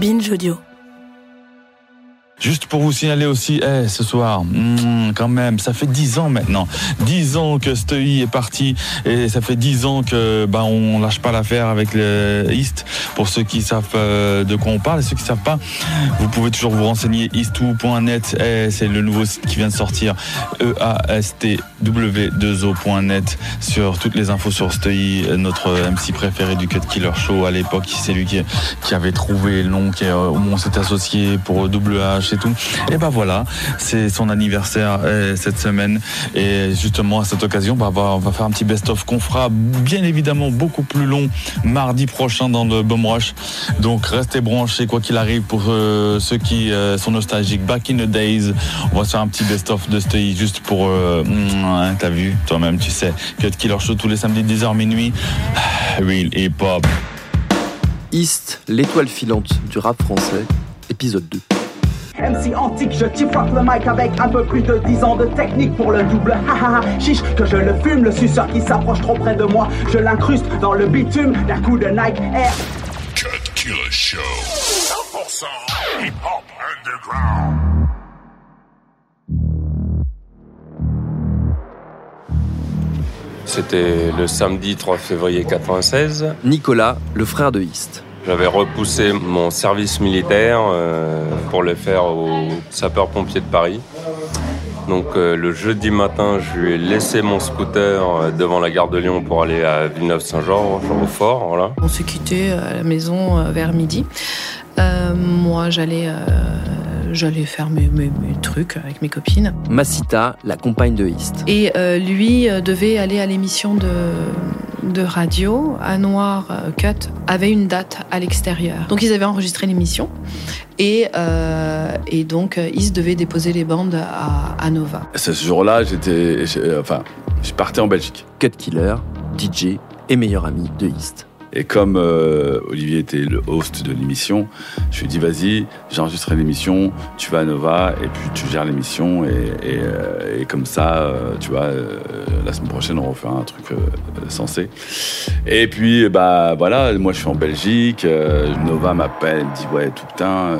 Binge Audio. Juste pour vous signaler aussi, eh, ce soir, hmm, quand même, ça fait dix ans maintenant, dix ans que Steuy est parti et ça fait dix ans que bah on lâche pas l'affaire avec le East. Pour ceux qui savent euh, de quoi on parle et ceux qui savent pas, vous pouvez toujours vous renseigner eastwo.net. Eh, c'est le nouveau site qui vient de sortir, e a s t w 2 onet sur toutes les infos sur Steuy, notre MC préféré du Cut Killer Show à l'époque. C'est lui qui, avait trouvé le nom qui, euh, on s'est associé pour WH et tout. Et ben voilà, c'est son anniversaire euh, cette semaine. Et justement, à cette occasion, bah, on va faire un petit best-of qu'on fera bien évidemment beaucoup plus long mardi prochain dans le Bum Rush. Donc restez branchés quoi qu'il arrive pour euh, ceux qui euh, sont nostalgiques. Back in the days, on va se faire un petit best-of de Stey juste pour. Hein, T'as vu, toi-même, tu sais. Cut Killer Show tous les samedis 10h minuit. Real hip-hop. East, l'étoile filante du rap français, épisode 2. MC antique, je t'y frappe le mic avec un peu plus de 10 ans de technique pour le double. Hahaha, chiche, que je le fume, le suceur qui s'approche trop près de moi, je l'incruste dans le bitume d'un coup de Nike Air. Cut Killer Show. 100% hip hop underground. C'était le samedi 3 février 96. Nicolas, le frère de East. J'avais repoussé mon service militaire euh, pour le faire aux sapeurs-pompiers de Paris. Donc euh, le jeudi matin, je lui ai laissé mon scooter euh, devant la gare de Lyon pour aller à Villeneuve-Saint-Georges, au fort. Voilà. On s'est quitté à la maison euh, vers midi. Euh, moi, j'allais, euh, j'allais faire mes, mes- mes trucs avec mes copines. Massita, la compagne de East. Et euh, lui euh, devait aller à l'émission de, de radio. À Noir euh, Cut avait une date à l'extérieur. Donc ils avaient enregistré l'émission. Et, euh, et donc euh, ils devaient déposer les bandes à, à Nova. Ce jour-là, j'étais, enfin, je partais en Belgique. Cut Killer, DJ et meilleur ami de East. Et comme euh, Olivier était le host de l'émission, je lui ai dit vas-y, j'ai enregistré l'émission, tu vas à Nova et puis tu gères l'émission et, et, euh, comme ça, euh, tu vois, la semaine prochaine on refera un truc sensé. Et puis bah voilà, moi je suis en Belgique, Nova m'appelle, elle me dit ouais tout putain,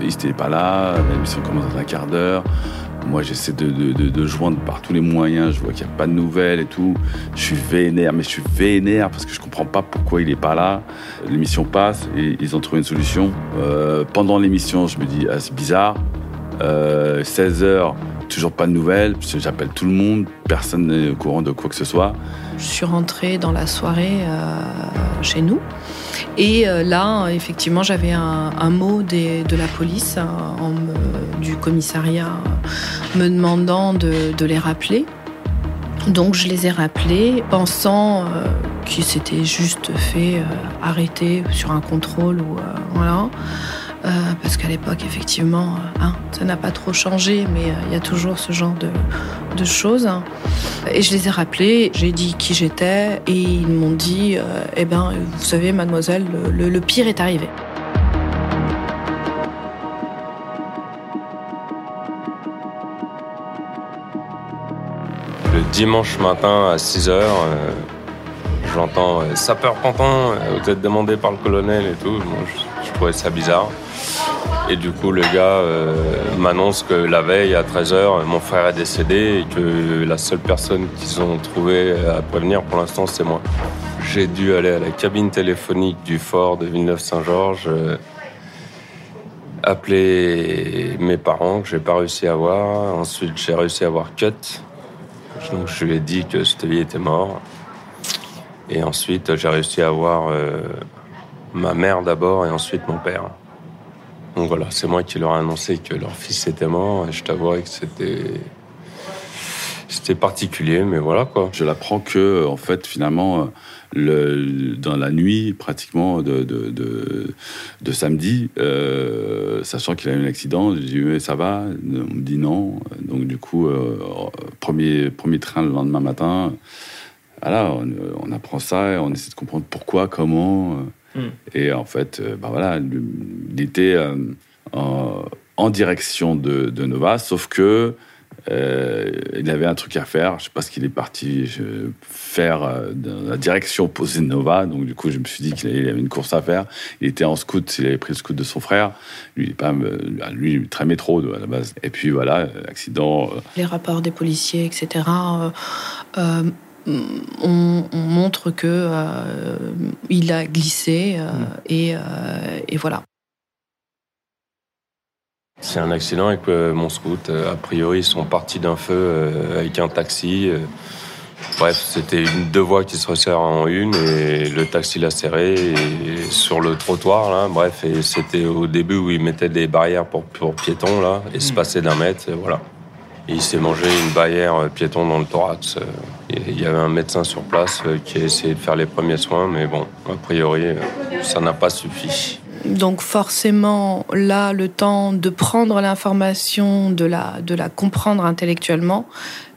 il n'était pas là, l'émission commence dans un quart d'heure. Moi, j'essaie de, joindre par tous les moyens. Je vois qu'il n'y a pas de nouvelles et tout. Je suis vénère, mais je suis vénère parce que je comprends pas pourquoi il est pas là. L'émission passe et ils ont trouvé une solution. Euh, pendant l'émission, je me dis, ah, c'est bizarre. Euh, 16 heures, toujours pas de nouvelles. J'appelle tout le monde. Personne n'est au courant de quoi que ce soit. Je suis rentrée dans la soirée euh, chez nous. Et euh, là, effectivement, j'avais un, mot de la police, hein, du commissariat, me demandant de, les rappeler. Donc je les ai rappelés, pensant euh, qu'ils s'étaient juste fait arrêter sur un contrôle ou voilà. Euh, parce qu'à l'époque, effectivement, euh, hein, ça n'a pas trop changé, mais euh, il y a toujours ce genre de, choses. Et je les ai rappelés, j'ai dit qui j'étais, et ils m'ont dit, eh ben, vous savez, mademoiselle, le, le- le pire est arrivé. Le dimanche matin à 6 h j'entends euh, sapeur Pantin, euh, vous êtes demandé par le colonel et tout. Moi, je, trouvais ça bizarre. Et du coup, le gars euh, m'annonce que la veille à 13 h mon frère est décédé et que la seule personne qu'ils ont trouvé à prévenir pour l'instant, c'est moi. J'ai dû aller à la cabine téléphonique du fort de Villeneuve-Saint-Georges, euh, appeler mes parents que j'ai pas réussi à voir. Ensuite, j'ai réussi à voir Cut. Donc je lui ai dit que Stevie était mort. Et ensuite, j'ai réussi à voir euh, ma mère d'abord et ensuite mon père. Donc voilà, c'est moi qui leur ai annoncé que leur fils était mort. Et je t'avouerai que c'était. C'était particulier, mais voilà quoi. Je l'apprends que, en fait, finalement, le, dans la nuit, pratiquement de, de, de, samedi, euh, sachant qu'il a eu un accident, je dis mais ça va On me dit non. Donc du coup, euh, premier, premier train le lendemain matin. Voilà, on, on apprend ça et on essaie de comprendre pourquoi, comment. Mm. Et en fait, euh, bah voilà, il était euh, en, en direction de, de Nova, sauf que euh, il avait un truc à faire. Je sais pas ce qu'il est parti je- faire euh, dans la direction opposée de Nova. Donc du coup, je me suis dit qu'il avait une course à faire. Il était en scout, il avait pris le scout de son frère. Lui, il est pas, euh, lui, très métro de- à la base. Et puis voilà, accident. euh, Les rapports des policiers, etc., euh, euh, on, on montre que euh, il a glissé euh, et, euh, et voilà. C'est un accident avec euh, mon scout. A priori, ils sont partis d'un feu euh, avec un taxi. Bref, c'était deux voies qui se resserrent en une et le taxi l'a serré et sur le trottoir là. Bref, et c'était au début où ils mettaient des barrières pour, pour piétons là, espacées d'un mètre. Et voilà. Et il s'est mangé une barrière euh, piéton dans le thorax. Il y avait un médecin sur place euh, qui a essayé de faire les premiers soins, mais bon, a priori, euh, ça n'a pas suffi. Donc forcément, là, le temps de prendre l'information, de la, de la comprendre intellectuellement,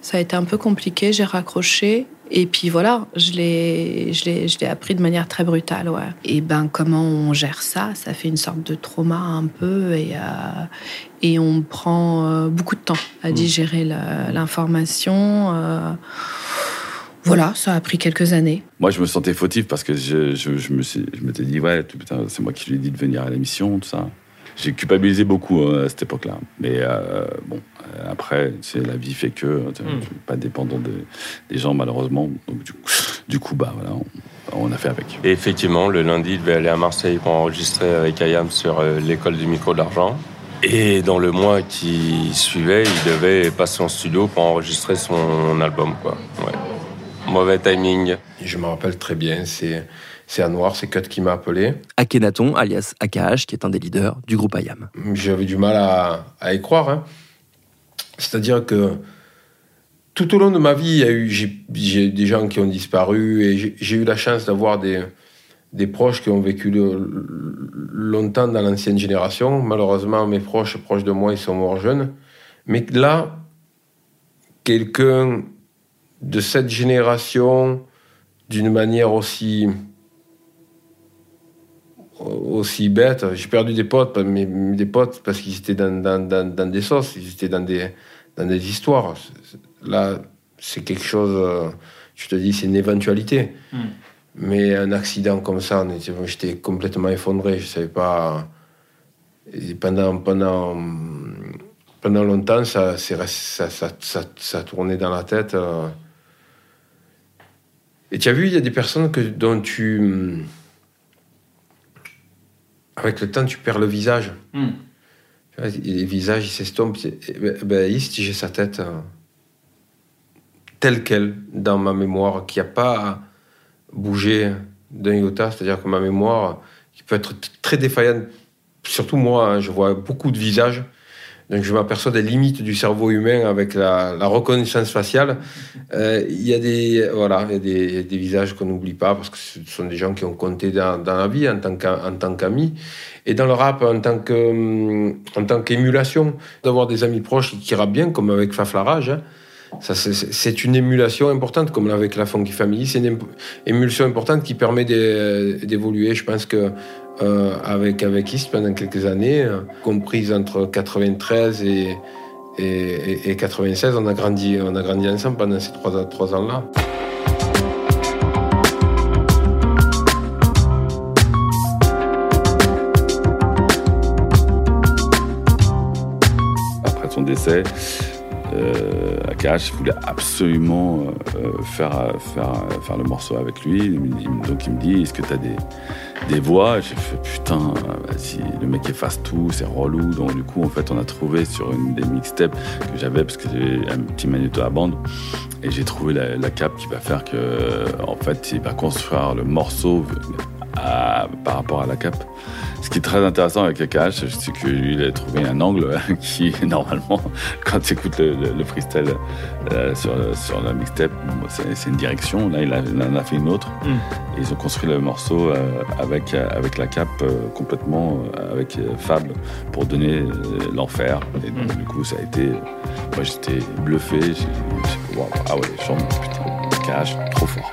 ça a été un peu compliqué. J'ai raccroché. Et puis voilà, je l'ai, je l'ai, je l'ai appris de manière très brutale, ouais. Et ben, comment on gère ça? Ça fait une sorte de trauma un peu, et euh, et on prend euh, beaucoup de temps à digérer la- l'information. euh. voilà, ça a pris quelques années. Moi, je me sentais fautif parce que je, je, je me suis, je m'étais dit, ouais, putain, c'est moi qui lui ai dit de venir à l'émission, tout ça. J'ai culpabilisé beaucoup euh, à cette époque-là. Mais euh, bon, euh, après, c'est la vie fait que tu- je suis pas dépendant de- des gens, malheureusement. Donc, du coup, du coup bah, voilà, on, on a fait avec. Et effectivement, le lundi, il devait aller à Marseille pour enregistrer avec Ayam sur euh, l'école du micro d'argent. Et dans le mois qui suivait, il devait passer en studio pour enregistrer son album. Quoi. Ouais. Mauvais timing. Je me rappelle très bien, c'est c'est à Noir, c'est Cut qui m'a appelé. Akhenaton, alias AKH, qui est un des leaders du groupe IAM. J'avais du mal à, à y croire. hein. C'est-à-dire que tout au long de ma vie, il y a eu, j'ai, des gens qui ont disparu et j'ai, j'ai eu la chance d'avoir des, des proches qui ont vécu le- longtemps dans l'ancienne génération. Malheureusement, mes proches, proches de moi, ils sont morts jeunes. Mais là, quelqu'un de cette génération, d'une manière aussi aussi bête. J'ai perdu des potes, mais des potes parce qu'ils étaient dans, dans, dans, dans des sauces, ils étaient dans des, dans des histoires. Là, c'est quelque chose, euh, je te dis, c'est une éventualité. Mais un accident comme ça, j'étais complètement effondré. Je savais pas. Et pendant, pendant, pendant longtemps, ça, ça, ça, ça tournait dans la tête. euh. Et tu as vu, il y a des personnes que, dont tu. Avec le temps, tu perds le visage. Vois, Les visages, ils s'estompent. Et Ben, ben, East, j'ai sa tête euh, telle qu'elle dans ma mémoire, qui n'a pas bougé d'un iota. C'est-à-dire que ma mémoire, qui peut être très défaillante, surtout moi, hein, je vois beaucoup de visages. Donc je m'aperçois des limites du cerveau humain avec la, reconnaissance faciale. Euh, Il y a des voilà, il y a des, visages qu'on n'oublie pas parce que ce sont des gens qui ont compté dans, la vie en tant qu'a- en tant qu'amis et dans le rap en tant que hum, tant qu'émulation d'avoir des amis proches qui rappent bien comme avec Faflarage. hein. Ça, c'est- une émulation importante, comme avec la Funky Family. C'est une ému- émulsion importante qui permet d'é- d'évoluer. Je pense que euh, avec avec pendant quelques années, euh, comprises entre 93 et, et, et- et 96, on a grandi, on a grandi ensemble pendant ces trois, trois ans-là. Après son décès, euh, Akash voulait absolument euh, faire, faire, faire le morceau avec lui. Donc il me dit, est-ce que tu as des, des voix? J'ai fait, putain, vas-y, le mec efface tout, c'est relou. Donc du coup, en fait, on a trouvé sur une des mixtapes que j'avais, parce que j'avais un petit magnéto à bande, et j'ai trouvé la, cape qui va faire que, en fait, il va construire le morceau par rapport à la cape. Ce qui est très intéressant avec AKH, c'est que lui, il a trouvé un angle qui, normalement, quand tu écoutes le, le- le freestyle euh, sur, sur la mixtape, c'est une direction. Là, il, a- il en a fait une autre. Mm. Et ils ont construit le morceau euh, avec, euh, avec la cape euh, complètement, avec euh, Fab, pour donner l'enfer. Et donc, du coup, ça a été. Moi, j'étais bluffé. J'ai- waouh, ah ouais, chante, putain, trop fort.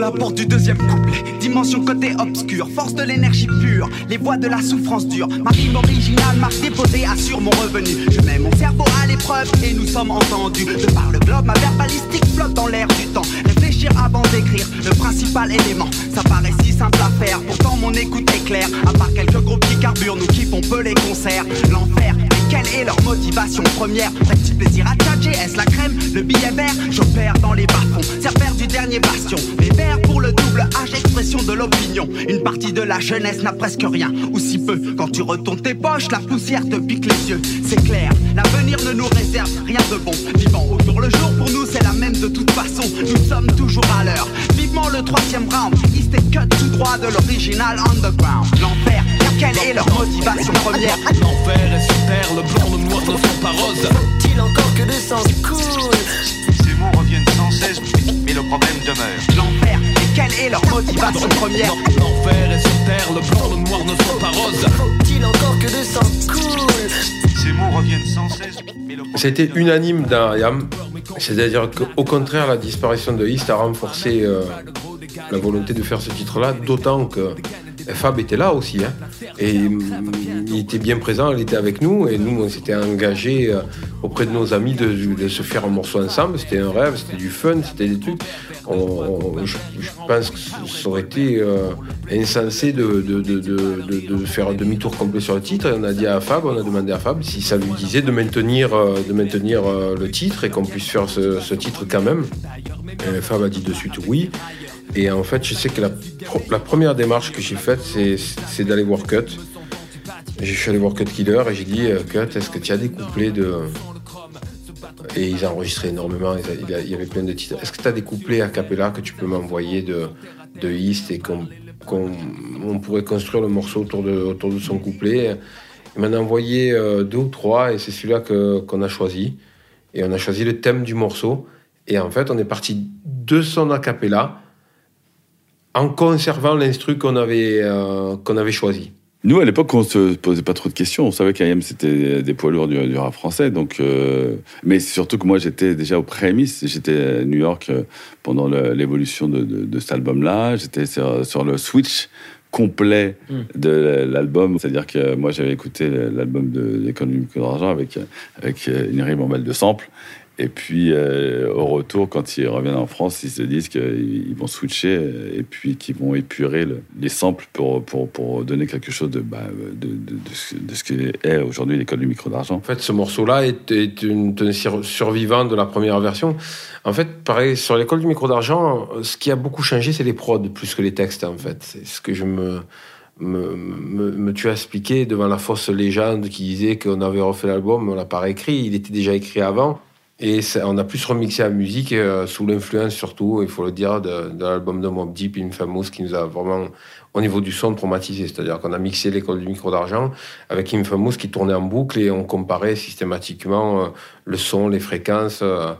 La porte du deuxième couplet. Dimension côté obscur, force de l'énergie pure, les voix de la souffrance dure. Ma rime originale, marque déposée, assure mon revenu. Je mets mon cerveau à l'épreuve et nous sommes entendus. De par le globe, ma verbalistique flotte dans l'air du temps. Réfléchir avant d'écrire, le principal élément. Ça paraît si simple à faire, pourtant mon écoute est claire. À part quelques groupes qui carburent, nous kiffons peu les concerts. L'enfer, quelle est leur motivation première Petit plaisir à tchatcher, est-ce la crème, le billet vert J'opère dans les bas-fonds, serveur du dernier bastion. Mes vers pour le double H, expression de l'opinion. Une partie de la jeunesse n'a presque rien, ou si peu. Quand tu retournes tes poches, la poussière te pique les yeux. C'est clair, l'avenir ne nous réserve rien de bon. Vivant au jour le jour, pour nous c'est la même de toute façon. Nous sommes toujours à l'heure. Le troisième round, est cut tout droit de l'original underground. L'enfer, quelle est leur motivation première L'enfer est sur terre, le blanc, le noir ne sont pas roses. Faut-il encore que le sang coule Ces mots reviennent sans cesse, mais le problème demeure. L'enfer, et quelle est leur motivation première L'enfer est sur terre, le blanc, le noir ne sont pas roses. Faut-il encore que le sang coule Ces mots reviennent sans cesse, mais le C'était unanime dans IAM. C'est-à-dire qu'au contraire, la disparition de East a renforcé euh, la volonté de faire ce titre-là, d'autant que Fab était là aussi. hein. et mm, il était bien présent, il était avec nous, et nous, on s'était engagés euh, auprès de nos amis de, se faire un morceau ensemble. C'était un rêve, c'était du fun, c'était des trucs. Je, pense que ça aurait été euh, insensé de, de, de, faire un demi-tour complet sur le titre. Et on a dit à Fab, on a demandé à Fab si ça lui disait de maintenir, euh, de maintenir le titre et qu'on puisse faire ce, ce titre quand même. Et Fab a dit de suite oui. Et en fait, je sais que la, première démarche que j'ai faite, c'est- d'aller voir Cut. Je suis allé voir Cut Killer et j'ai dit euh, Cut, est-ce que tu as des couplets de. Et ils enregistraient énormément, il y avait plein de titres. Est-ce que tu as des couplets a cappella que tu peux m'envoyer de, de East et qu'on on pourrait construire le morceau autour de, autour de son couplet? Il m'en a envoyé euh, deux ou trois et c'est celui-là qu'on a choisi. Et on a choisi le thème du morceau. Et en fait, on est parti de son a cappella en conservant l'instru qu'on avait, euh, qu'on avait choisi. Nous, à l'époque, on se posait pas trop de questions. On savait qu'IAM, c'était des poids lourds du, du rap français. Donc, euh, mais surtout que moi, j'étais déjà aux prémices. J'étais à New York euh, pendant l'évolution de, de- de cet album-là. J'étais sur, sur le switch complet de l'album. C'est-à-dire que moi, j'avais écouté l'album de l'économie de l'argent avec, avec une ribambelle de samples. Et puis, euh, au retour, quand ils reviennent en France, ils se disent qu'ils ils vont switcher et puis qu'ils vont épurer le- les samples pour, pour, pour donner quelque chose de, bah, de, de, ce, ce qu'est aujourd'hui l'école du micro d'argent. En fait, ce morceau-là est, est une, un sur- survivant de la première version. En fait, pareil, sur l'école du micro d'argent, ce qui a beaucoup changé, c'est les prods plus que les textes, en fait. C'est ce que je me, me, me, me tue à expliquer devant la fausse légende qui disait qu'on avait refait l'album, on l'a pas réécrit, il était déjà écrit avant. Et on a plus remixé la musique euh, sous l'influence surtout, il faut le dire, de, l'album de Mob Deep, Infamous, qui nous a vraiment, au niveau du son, traumatisé. C'est-à-dire qu'on a mixé l'école du micro d'argent avec Infamous qui tournait en boucle et on comparait systématiquement euh, le son, les fréquences. euh.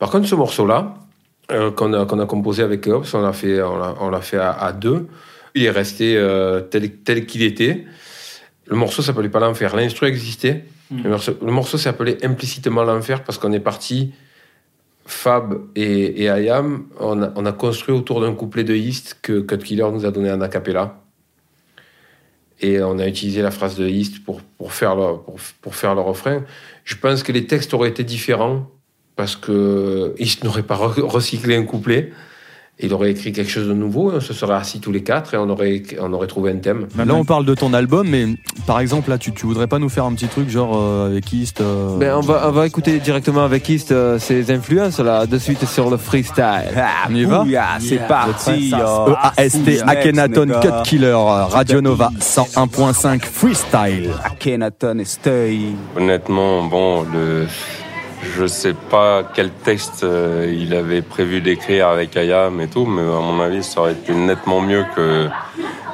Par contre, ce morceau-là, qu'on a, composé avec Ops, on l'a fait, on l'a, fait à, deux. Il est resté tel, tel qu'il était. Le morceau s'appelait pas l'enfer. L'instru existait. Le morceau, le morceau s'appelait implicitement l'enfer parce qu'on est parti, Fab et, Ayam, on a, on a construit autour d'un couplet de East que Cut Killer nous a donné en acapella. Et on a utilisé la phrase de East pour, faire le, pour, pour faire le refrain. Je pense que les textes auraient été différents parce que East n'aurait pas re- recyclé un couplet. Il aurait écrit quelque chose de nouveau, on se serait assis tous les quatre et on aurait, on aurait trouvé un thème. Là, on parle de ton album, mais par exemple, là, tu, tu voudrais pas nous faire un petit truc genre euh, avec East euh, Ben, on, va, on va écouter directement avec East euh, ses influences là, de suite sur le freestyle. On y va C'est parti. E EAST Akhenaton Cut Killer Radio Nova 101.5 Freestyle. Akhenaton et Stay. Honnêtement, bon, le... je sais pas quel texte euh, il avait prévu d'écrire avec Ayam et tout, mais à mon avis, ça aurait été nettement mieux que,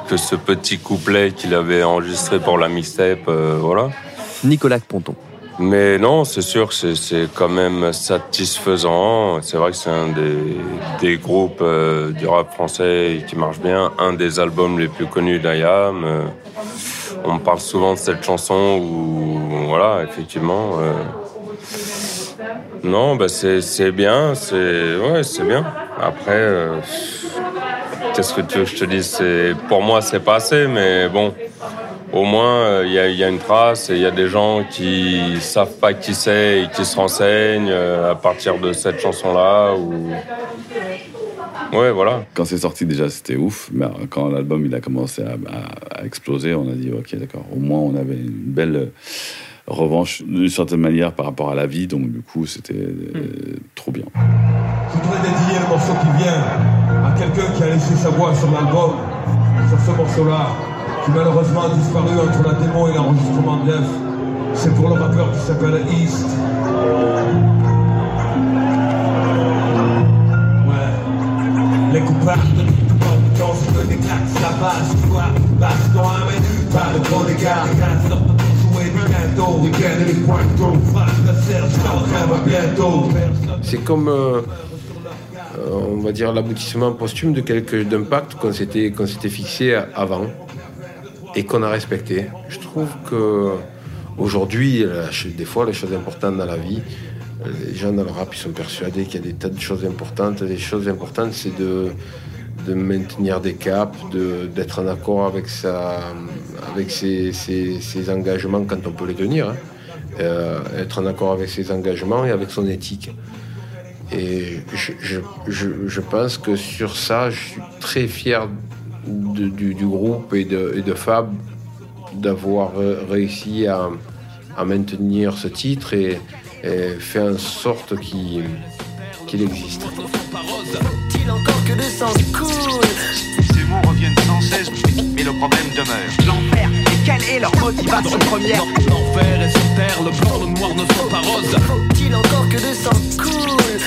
que ce petit couplet qu'il avait enregistré pour la mixtape, euh, voilà. Nicolas Ponton. Mais non, c'est sûr que c'est- quand même satisfaisant. C'est vrai que c'est un des, des groupes euh, du rap français qui marche bien, un des albums les plus connus d'Ayam. On parle souvent de cette chanson où, voilà, effectivement. Euh, non, bah c'est bien, c'est ouais, bien. Après, euh, qu'est-ce que tu je te dise? C'est pour moi, c'est pas assez, mais bon, au moins euh, il y, a, il y a une trace et il y a des gens qui savent pas qui c'est et qui se renseignent euh, à partir de cette chanson-là. Ou ouais, voilà. Quand c'est sorti, déjà, c'était ouf. Mais quand l'album a commencé à, à- exploser, on a dit, ok, d'accord. Au moins, on avait une belle euh, revanche, d'une certaine manière, par rapport à la vie. Donc, du coup, c'était euh, trop bien. Je voudrais dédier le morceau qui vient à quelqu'un qui a laissé sa voix sur l'album, sur ce morceau-là, qui malheureusement a disparu entre la démo et l'enregistrement de l'œuvre. C'est pour le rappeur qui s'appelle East. Ouais. Les coupables de tout le monde, quand je me déclare, ça passe, tu vois, passe dans un menu, pas bientôt, week-end et les C'est comme, euh, euh, on va dire, l'aboutissement posthume de quelque d'un pacte qu'on s'était qu'on s'était fixé avant et qu'on a respecté. Je trouve que aujourd'hui, des fois, les choses importantes dans la vie, euh, les gens dans le rap, ils sont persuadés qu'il y a des tas de choses importantes. Les choses importantes, c'est de de maintenir des caps, d'être en accord avec, sa, avec ses, ses- engagements quand on peut les tenir, hein. Euh, être en accord avec ses engagements et avec son éthique. Et je, je- je- pense que sur ça, je suis très fier du, du groupe et de, de Fab d'avoir réussi à, à maintenir ce titre et, fait en sorte qu'il existe. Il encore que le sens cool Ces mots reviennent sans cesse, mais le problème demeure. L'enfer, et quelle est leur motivation première L'enfer est sur terre, le blanc, le noir ne sont pas roses Faut-il encore que le sang coule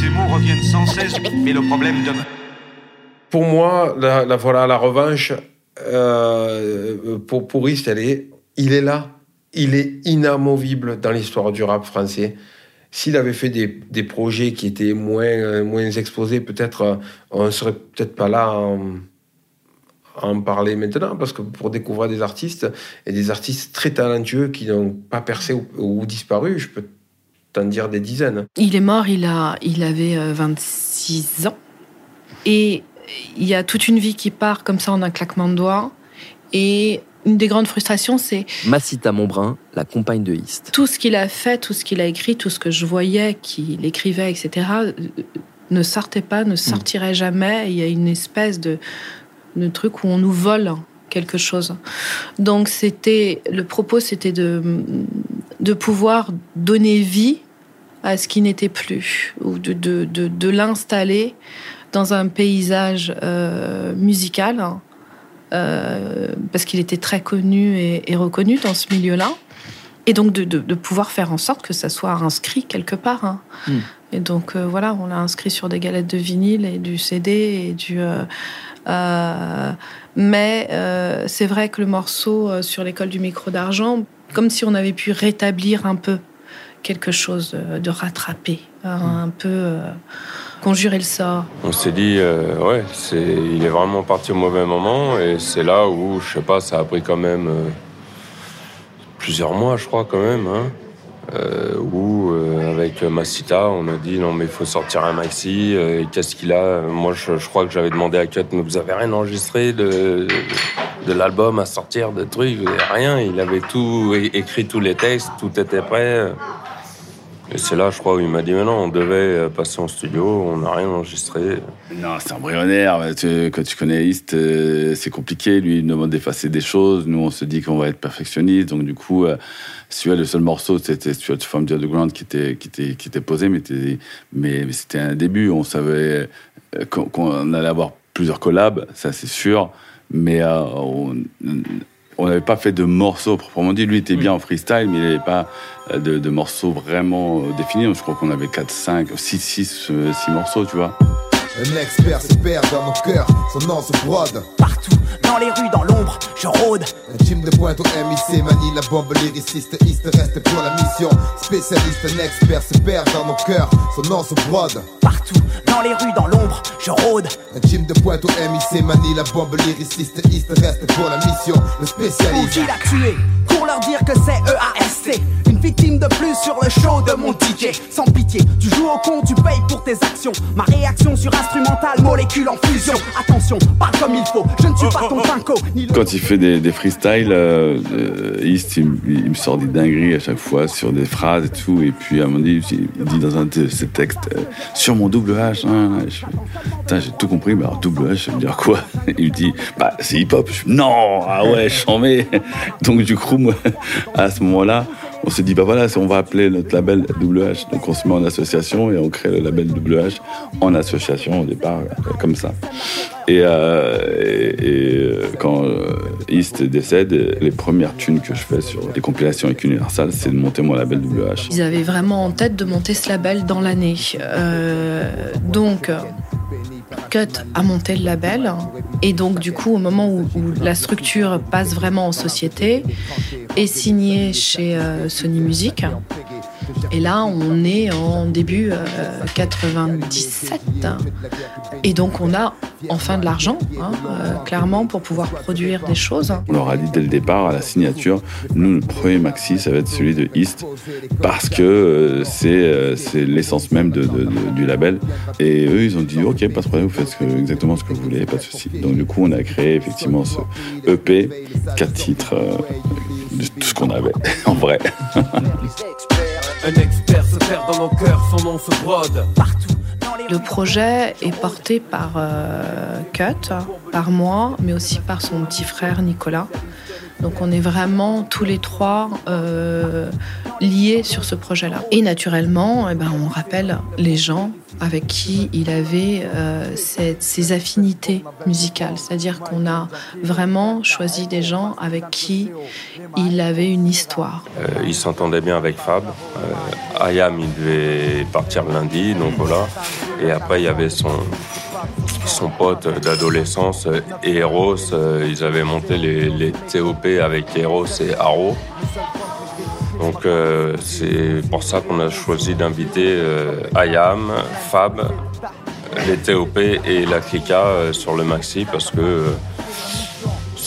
Ces mots reviennent sans cesse, mais le problème demeure. Pour moi, la, la- voilà, la revanche, euh, pour, pour East, elle est, il est là. Il est inamovible dans l'histoire du rap français. S'il avait fait des, des projets qui étaient moins, euh, moins exposés, peut-être euh, on serait peut-être pas là à en, à en parler maintenant, parce que pour découvrir des artistes, et des artistes très talentueux qui n'ont pas percé ou, ou disparu, je peux t'en dire des dizaines. Il est mort, il, a, il avait euh, 26 ans. Et il y a toute une vie qui part comme ça en un claquement de doigts. Et une des grandes frustrations, c'est Massita Montbrun, la compagne de East. tout ce qu'il a fait, tout ce qu'il a écrit, tout ce que je voyais qu'il écrivait, etc., euh, ne sortait pas, ne sortirait jamais. Il y a une espèce de, de truc où on nous vole quelque chose. Donc c'était le propos, c'était de de pouvoir donner vie à ce qui n'était plus ou de de, de, de l'installer dans un paysage euh, musical hein, parce qu'il était très connu et, et reconnu dans ce milieu-là. Et donc de, de- de pouvoir faire en sorte que ça soit inscrit quelque part. hein. Mm. Et donc euh, voilà, on l'a inscrit sur des galettes de vinyle et du CD et du. euh, euh, mais euh, c'est vrai que le morceau euh, sur l'école du micro d'argent, comme si on avait pu rétablir un peu quelque chose euh, de rattrapé, un, un peu euh, conjurer le sort. On s'est dit, euh, ouais, c'est, il est vraiment parti au mauvais moment et c'est là où, je sais pas, ça a pris quand même euh, plusieurs mois, je crois, quand même, hein, euh, où euh, avec Massita, on a dit non, mais il faut sortir un maxi. qu'est-ce qu'il a? Moi, je, crois que j'avais demandé à Cut, mais vous avez rien enregistré de, l'album à sortir, de trucs, rien. Il avait tout écrit tous les textes, tout était prêt. Et c'est là, je crois, où il m'a dit, mais non, on devait euh, passer en studio, on n'a rien enregistré. Non, c'est embryonnaire. Tu- quand tu connais East, euh, c'est compliqué. Lui, il nous demande d'effacer des choses. Nous, on se dit qu'on va être perfectionniste. Donc, du coup, euh, celui-là, le seul morceau, c'était Stuart From the Underground qui était, qui était, posé, mais, était- mais, mais c'était un début. On savait euh, qu'on allait avoir plusieurs collabs, ça c'est sûr. Mais euh, on on n'avait pas fait de morceaux proprement dit. Lui était bien en freestyle, mais il n'avait pas euh, de, de morceaux vraiment euh, définis. Je crois qu'on avait 4, 5, 6, 6, 6 morceaux, tu vois. Un expert se perd dans nos cœurs, son nom se brode. Partout, dans les rues, dans l'ombre, je rôde. Un team de pointe au MIC manie la bombe lyriciste. East reste pour la mission. Spécialiste, un expert se perd dans nos cœurs, son nom se brode. Partout, dans les rues, dans l'ombre, je rôde. Un team de pointe au MIC manie la bombe lyriciste. East reste pour la mission, le spécialiste. Qui l'a tué Pour leur dire que c'est EAST. Une victime de plus sur le show de mon DJ. Sans pitié, tu joues au con, tu payes pour tes actions. Ma réaction sur instrumental, molécule en fusion. Attention, parle comme il faut, je ne suis pas ton pinko. Ni le Quand il fait des, des freestyles, euh, euh, East, il, il me sort des dingueries à chaque fois sur des phrases et tout. Et puis, à un moment donné, il dit dans un de ses textes, euh, sur mon double Hein, j'ai tout compris, mais alors double H, ça veut dire quoi? Il me dit, bah, c'est hip-hop. Non, ah ouais, mets. Donc, du coup, moi, à ce moment-là, on s'est dit, bah voilà, on va appeler notre label Double H. Donc, on se met en association et on crée le label Double H en association au départ, euh, comme ça. Et, euh, euh, quand East décède, les premières tunes que je fais sur les compilations avec Universal, c'est de monter mon label WH. Ils avaient vraiment en tête de monter ce label dans l'année. Donc, Cut a monté le label. Et donc, du coup, au moment où, la structure passe vraiment en société, est signée chez euh, Sony Music. Et là, on est en début euh, 97. Et donc, on a enfin de l'argent, hein, euh, clairement, pour pouvoir produire des choses. On leur a dit dès le départ, à la signature, nous, le premier maxi, ça va être celui de East, parce que euh, c'est euh, c'est l'essence même de- de- de- du label. Et eux, ils ont dit, ok, pas de problème, vous faites ce que- exactement ce que vous voulez, pas de souci. Donc du coup, on a créé effectivement ce EP, quatre titres, euh, de tout ce qu'on avait, en vrai. Un expert se perd dans nos cœurs, son nom se brode. Le projet est porté par euh, Cut, par moi, mais aussi par son petit frère Nicolas. Donc on est vraiment tous les trois euh, liés sur ce projet-là. Et naturellement, eh ben, on rappelle les gens avec qui il avait euh, ces affinités musicales. C'est-à-dire qu'on a vraiment choisi des gens avec qui il avait une histoire. Euh, il s'entendait bien avec Fab. Ayam, il devait partir lundi, donc voilà. Et après, il y avait son, son pote d'adolescence, Eros. Euh, Ils avaient monté les, TOP avec Eros et Haro. Donc euh, c'est pour ça qu'on a choisi d'inviter euh, Ayam, Fab, les TOP et la euh, sur le maxi parce que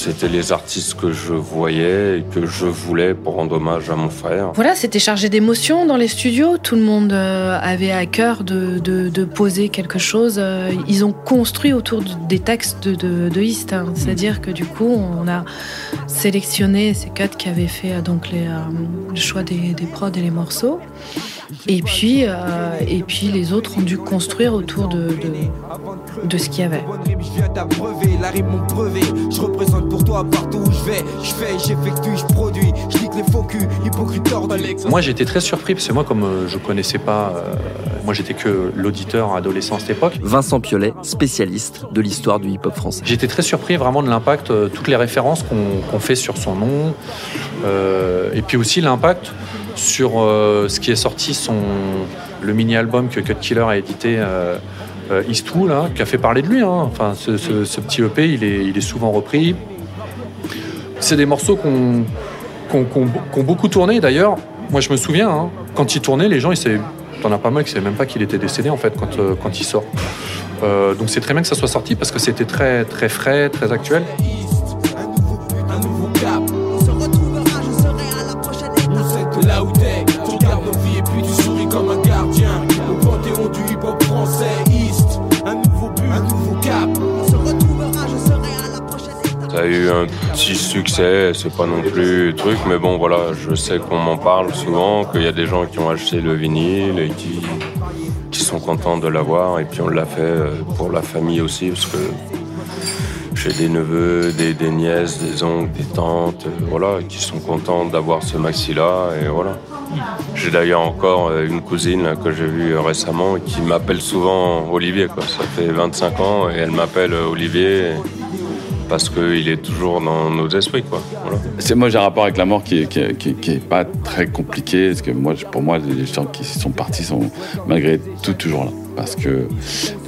c'était les artistes que je voyais et que je voulais pour rendre hommage à mon frère. Voilà, c'était chargé d'émotions dans les studios. Tout le monde euh, avait à cœur de, de- de poser quelque chose. Euh, Ils ont construit autour de- des textes de, de, East. hein. C'est-à-dire que du coup, on a sélectionné ces cuts qui avaient fait euh, donc les, euh, le choix des, des prods et les morceaux. Et puis, euh, et puis les autres ont dû construire autour de, de, de ce qu'il y avait. Je viens t'abreuver, la rime mon brevet. Je représente pour toi partout où je vais. Je fais, j'effectue, je produis. Je nique les faux culs, hypocrite tordus. Moi j'étais très surpris parce que moi comme euh, je connaissais pas, euh, moi j'étais que l'auditeur adolescent à cette époque. Vincent Piolet, spécialiste de l'histoire du hip-hop français. J'étais très surpris vraiment de l'impact, euh, toutes les références qu'on fait sur son nom, euh, et puis aussi l'impact sur euh, ce qui est sorti, son, le mini-album que Cut Killer a édité, euh, euh, Woo, là, qui a fait parler de lui. hein. Enfin, ce, ce- petit EP, il est, souvent repris. C'est des morceaux qu'on qu'on- beaucoup tourné. D'ailleurs, moi je me souviens, hein, quand il tournait, les gens, ils t'en as pas mal qui savaient même pas qu'il était décédé en fait quand, euh, il sort. Euh, donc c'est très bien que ça soit sorti parce que c'était très très frais, très actuel. A eu un petit succès, c'est pas non plus truc, mais bon voilà, je sais qu'on m'en parle souvent, qu'il y a des gens qui ont acheté le vinyle et qui, sont contents de l'avoir, et puis on l'a fait euh, pour la famille aussi, parce que j'ai des neveux, des, nièces, des oncles, des tantes, euh, voilà, qui sont contents d'avoir ce maxi-là, et voilà. J'ai d'ailleurs encore euh, une cousine que j'ai vue récemment qui m'appelle souvent Olivier. Quoi. Ça fait 25 ans et elle m'appelle Olivier parce qu'il est toujours dans nos esprits. Quoi. C'est moi j'ai un rapport avec la mort qui est, qui est, pas très compliqué parce que moi pour moi les gens qui sont partis sont malgré tout toujours là. Parce que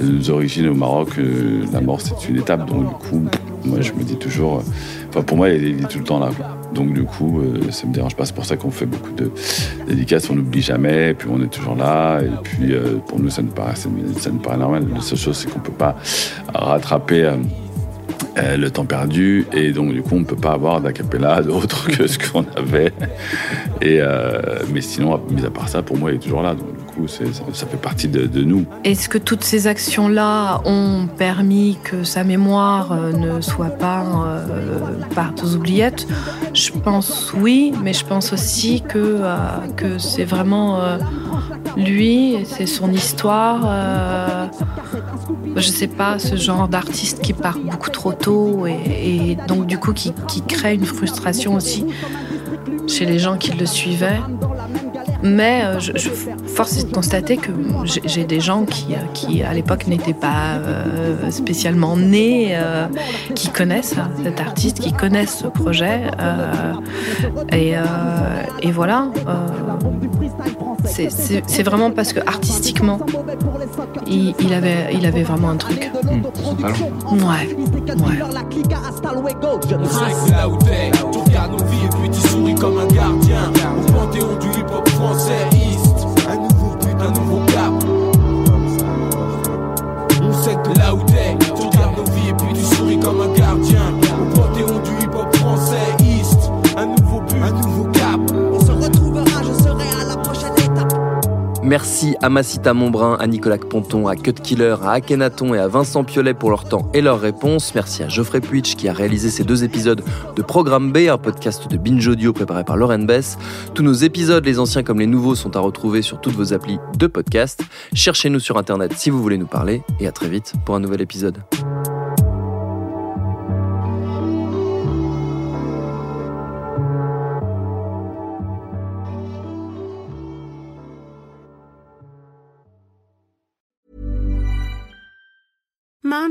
de nos origines au Maroc euh, la mort c'est une étape. Donc du coup moi je me dis toujours euh, enfin pour moi il est, tout le temps là donc du coup euh, ça me dérange pas. C'est pour ça qu'on fait beaucoup de dédicaces. On n'oublie jamais et puis on est toujours là. Et puis pour nous ça nous paraît ça ça paraît normal. La seule chose c'est qu'on peut pas rattraper euh, le temps perdu. Et donc du coup on ne peut pas avoir d'acapella d'autre que ce qu'on avait. Et euh, mais sinon mis à part ça pour moi il est toujours là. Donc du coup ça, fait partie de, nous. Est-ce que toutes ces actions-là ont permis que sa mémoire euh, ne soit pas euh, aux oubliettes? Je pense oui, mais je pense aussi que, que c'est vraiment lui, c'est son histoire. Je sais pas, ce genre d'artiste qui part beaucoup trop tôt et, donc du coup qui crée une frustration aussi chez les gens qui le suivaient. Mais euh, je, je- force est de constater que j'ai- des gens qui, euh, qui à l'époque n'étaient pas euh, spécialement nés, euh, qui connaissent cet artiste, qui connaissent ce projet. et, et voilà. c'est- vraiment parce que artistiquement, il, il avait, il avait vraiment un truc. Ouais, ouais. Comme un gardien. Au panthéon du hip-hop français. Un nouveau but, un nouveau cap. On sait que là où t'es, tu regardes nos vies et puis tu souris comme un Merci à Massita Montbrun, à Nicolas Ponton, à Cut Killer, à Akhenaton et à Vincent Piolet pour leur temps et leurs réponses. Merci à Geoffrey Puitch qui a réalisé ces deux épisodes de Programme B, un podcast de Binge Audio préparé par Lauren Bess. Tous nos épisodes, les anciens comme les nouveaux, sont à retrouver sur toutes vos applis de podcast. Cherchez-nous sur Internet si vous voulez nous parler et à très vite pour un nouvel épisode.